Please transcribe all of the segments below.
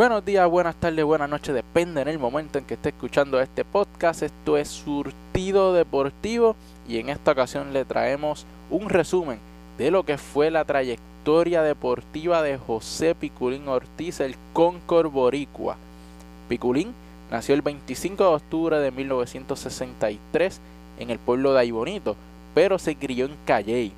Buenos días, buenas tardes, buenas noches, depende en el momento en que esté escuchando este podcast. Esto es Surtido Deportivo y en esta ocasión le traemos un resumen de lo que fue la trayectoria deportiva de José Piculín Ortiz, el Concord Boricua. Piculín nació el 25 de octubre de 1963 en el pueblo de Aybonito, pero se crió en Calley.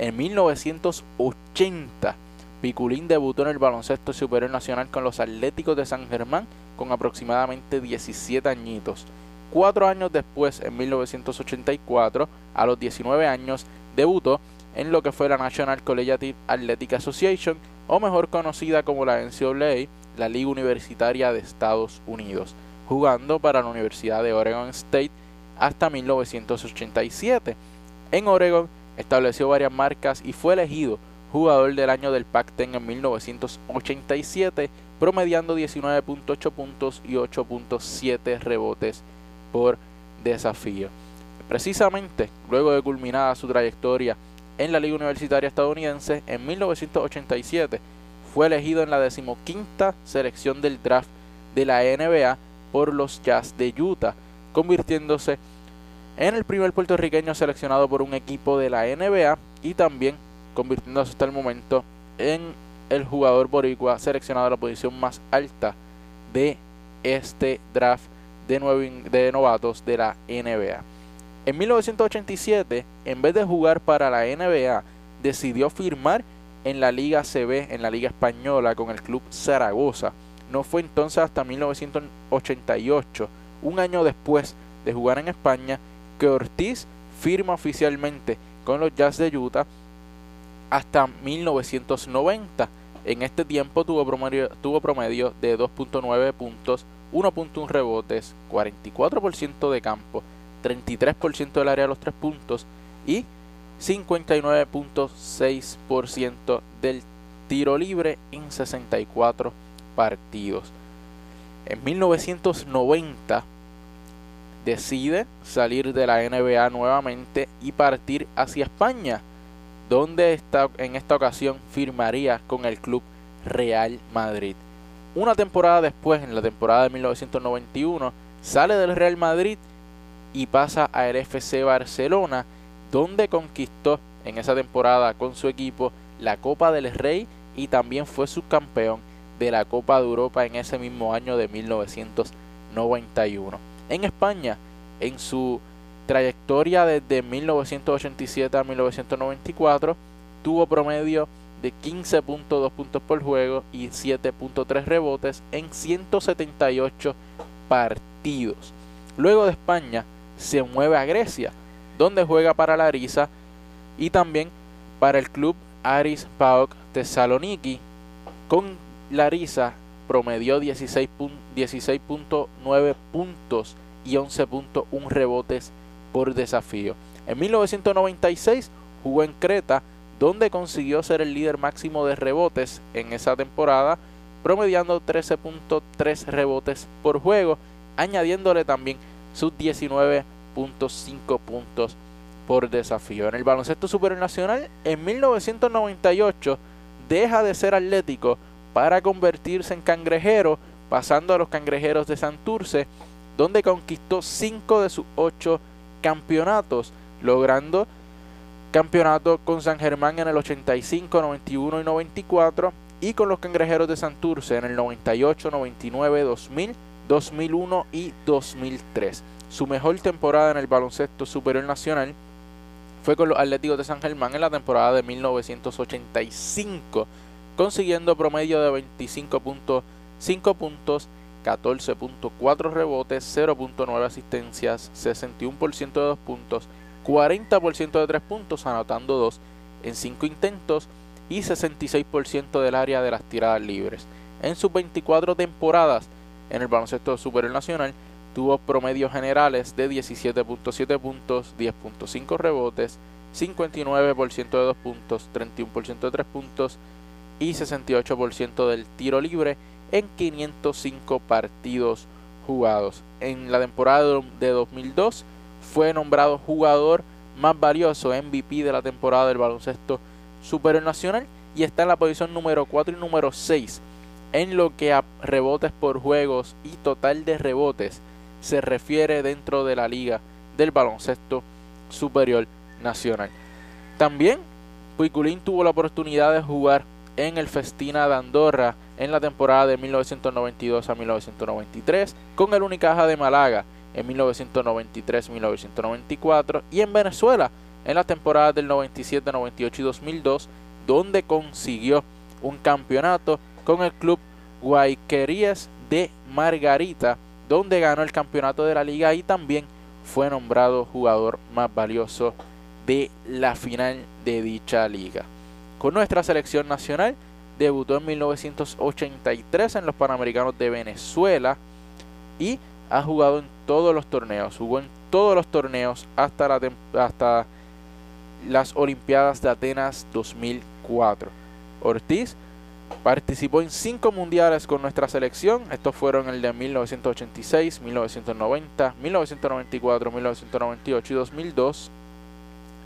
En 1980 Piculín debutó en el baloncesto superior nacional con los Atléticos de San Germán con aproximadamente 17 añitos. Cuatro años después, en 1984, a los 19 años, debutó en lo que fue la National Collegiate Athletic Association, o mejor conocida como la NCAA, la Liga Universitaria de Estados Unidos, jugando para la Universidad de Oregon State hasta 1987. En Oregon estableció varias marcas y fue elegido jugador del año del Pac-10 en 1987, promediando 19.8 puntos y 8.7 rebotes por desafío. Precisamente, luego de culminada su trayectoria en la Liga Universitaria Estadounidense, en 1987 fue elegido en la decimoquinta selección del draft de la NBA por los Jazz de Utah, convirtiéndose en el primer puertorriqueño seleccionado por un equipo de la NBA y también convirtiéndose hasta el momento en el jugador boricua seleccionado a la posición más alta de este draft de, de novatos de la NBA. En 1987, en vez de jugar para la NBA, decidió firmar en la Liga CB, en la Liga Española, con el club Zaragoza. No fue entonces hasta 1988, un año después de jugar en España, que Ortiz firma oficialmente con los Jazz de Utah hasta 1990. En este tiempo tuvo promedio, tuvo promedio de 2.9 puntos, 1.1 rebotes, 44% de campo, 33% del área de los 3 puntos y 59.6% del tiro libre en 64 partidos. En 1990 decide salir de la NBA nuevamente y partir hacia España donde está, en esta ocasión firmaría con el club Real Madrid. Una temporada después, en la temporada de 1991, sale del Real Madrid y pasa al FC Barcelona, donde conquistó en esa temporada con su equipo la Copa del Rey y también fue subcampeón de la Copa de Europa en ese mismo año de 1991. En España, en su trayectoria desde 1987 a 1994 tuvo promedio de 15.2 puntos por juego y 7.3 rebotes en 178 partidos. Luego de España se mueve a Grecia, donde juega para Larisa y también para el club Aris PAOK Thessaloniki. Con Larisa promedió 16.9 puntos y 11.1 rebotes por desafío. En 1996 jugó en Creta, donde consiguió ser el líder máximo de rebotes en esa temporada, promediando 13.3 rebotes por juego, añadiéndole también sus 19.5 puntos por desafío. En el baloncesto supernacional, en 1998 deja de ser atlético para convertirse en cangrejero, pasando a los cangrejeros de Santurce, donde conquistó 5 de sus 8 campeonatos, logrando campeonato con San Germán en el 85, 91 y 94 y con los Cangrejeros de Santurce en el 98, 99, 2000, 2001 y 2003. Su mejor temporada en el baloncesto superior nacional fue con los Atléticos de San Germán en la temporada de 1985, consiguiendo promedio de 25.5 puntos, 14.4 rebotes, 0.9 asistencias, 61% de 2 puntos, 40% de 3 puntos, anotando 2 en 5 intentos y 66% del área de las tiradas libres. En sus 24 temporadas en el baloncesto superior nacional, tuvo promedios generales de 17.7 puntos, 10.5 rebotes, 59% de 2 puntos, 31% de 3 puntos y 68% del tiro libre en 505 partidos jugados. En la temporada de 2002 fue nombrado jugador más valioso MVP de la temporada del baloncesto superior nacional y está en la posición número 4 y número 6 en lo que a rebotes por juegos y total de rebotes se refiere dentro de la liga del baloncesto superior nacional. También Puiculín tuvo la oportunidad de jugar en el Festina de Andorra en la temporada de 1992 a 1993 con el Unicaja de Málaga en 1993-1994 y en Venezuela en la temporada del 97, 98 y 2002 donde consiguió un campeonato con el club Guayquerías de Margarita donde ganó el campeonato de la liga y también fue nombrado jugador más valioso de la final de dicha liga. Con nuestra selección nacional debutó en 1983 en los Panamericanos de Venezuela y ha jugado en todos los torneos, jugó en todos los torneos hasta, la, hasta las Olimpiadas de Atenas 2004. Ortiz participó en cinco mundiales con nuestra selección, estos fueron el de 1986, 1990, 1994, 1998 y 2002,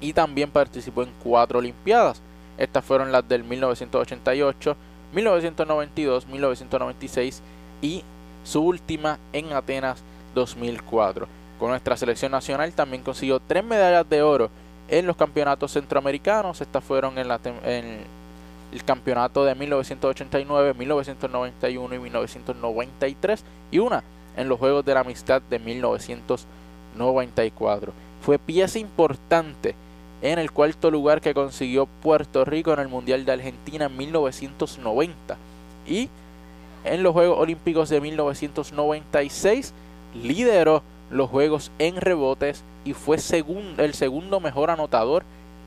y también participó en cuatro Olimpiadas. Estas fueron las del 1988, 1992, 1996 y su última en Atenas 2004. Con nuestra selección nacional también consiguió tres medallas de oro en los campeonatos centroamericanos. Estas fueron en, la, el campeonato de 1989, 1991 y 1993 y una en los Juegos de la Amistad de 1994. Fue pieza importante en el cuarto lugar que consiguió Puerto Rico en el Mundial de Argentina en 1990 y en los Juegos Olímpicos de 1996 lideró los Juegos en rebotes y fue el segundo mejor anotador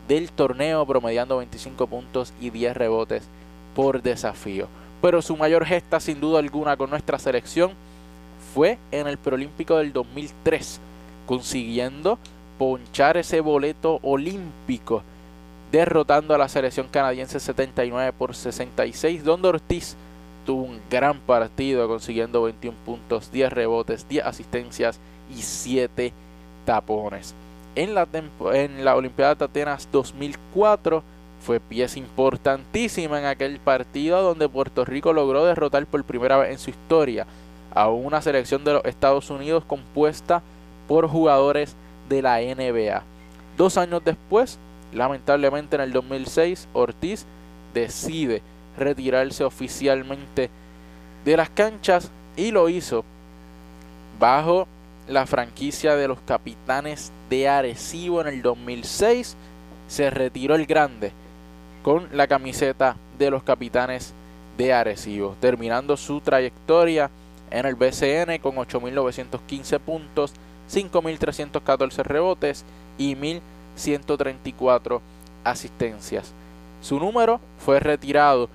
del torneo promediando 25 puntos y 10 rebotes por desafío. Pero su mayor gesta sin duda alguna con nuestra selección fue en el preolímpico del 2003, consiguiendo ponchar ese boleto olímpico, derrotando a la selección canadiense 79 por 66, donde Ortiz tuvo un gran partido consiguiendo 21 puntos, 10 rebotes, 10 asistencias y 7 tapones. En la, en la Olimpiada de Atenas 2004 fue pieza importantísima en aquel partido donde Puerto Rico logró derrotar por primera vez en su historia a una selección de los Estados Unidos compuesta por jugadores de la NBA. Dos años después, lamentablemente en el 2006, Ortiz decide retirarse oficialmente de las canchas y lo hizo bajo la franquicia de los capitanes de Arecibo en el 2006. Se retiró el grande con la camiseta de los capitanes de Arecibo, terminando su trayectoria en el BCN con 8.915 puntos, 5.314 rebotes y 1.134 asistencias. Su número fue retirado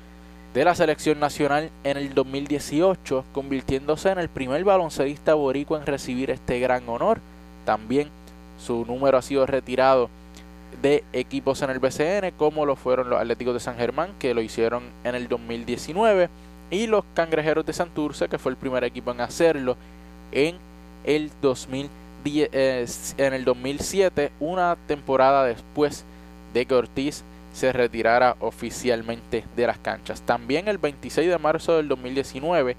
de la selección nacional en el 2018, convirtiéndose en el primer baloncelista boricua en recibir este gran honor. También su número ha sido retirado de equipos en el BCN, como lo fueron los Atléticos de San Germán, que lo hicieron en el 2019, y los Cangrejeros de Santurce, que fue el primer equipo en hacerlo en el 2010, en el 2007, una temporada después de que Ortiz se retirara oficialmente de las canchas. También el 26 de marzo del 2019,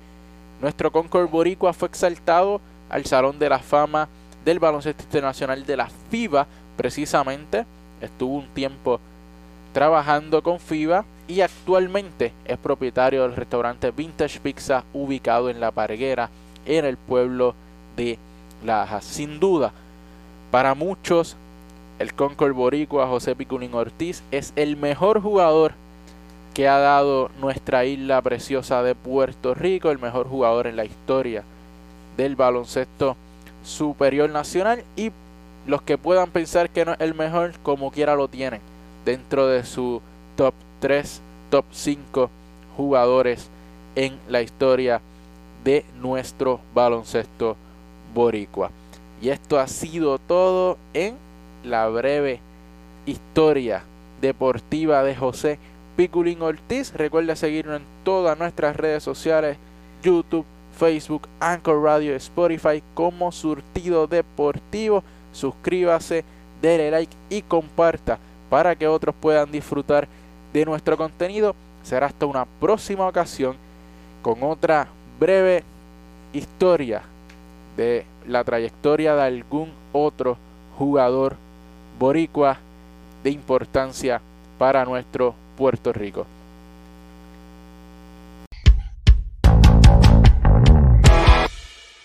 nuestro Concord Boricua fue exaltado al Salón de la Fama del Baloncesto Internacional de la FIBA. Precisamente estuvo un tiempo trabajando con FIBA y actualmente es propietario del restaurante Vintage Pizza ubicado en La Parguera, en el pueblo de Lajas. Sin duda, para muchos, el Concord Boricua José Piculín Ortiz es el mejor jugador que ha dado nuestra isla preciosa de Puerto Rico, el mejor jugador en la historia del baloncesto superior nacional y los que puedan pensar que no es el mejor, como quiera lo tienen dentro de su top 3, top 5 jugadores en la historia de nuestro baloncesto boricua. Y esto ha sido todo en la breve historia deportiva de José Piculín Ortiz. Recuerda seguirnos en todas nuestras redes sociales, YouTube, Facebook, Anchor Radio, Spotify como Surtido Deportivo. Suscríbase, déle like y comparta para que otros puedan disfrutar de nuestro contenido. Será hasta una próxima ocasión con otra breve historia de la trayectoria de algún otro jugador boricua de importancia para nuestro Puerto Rico.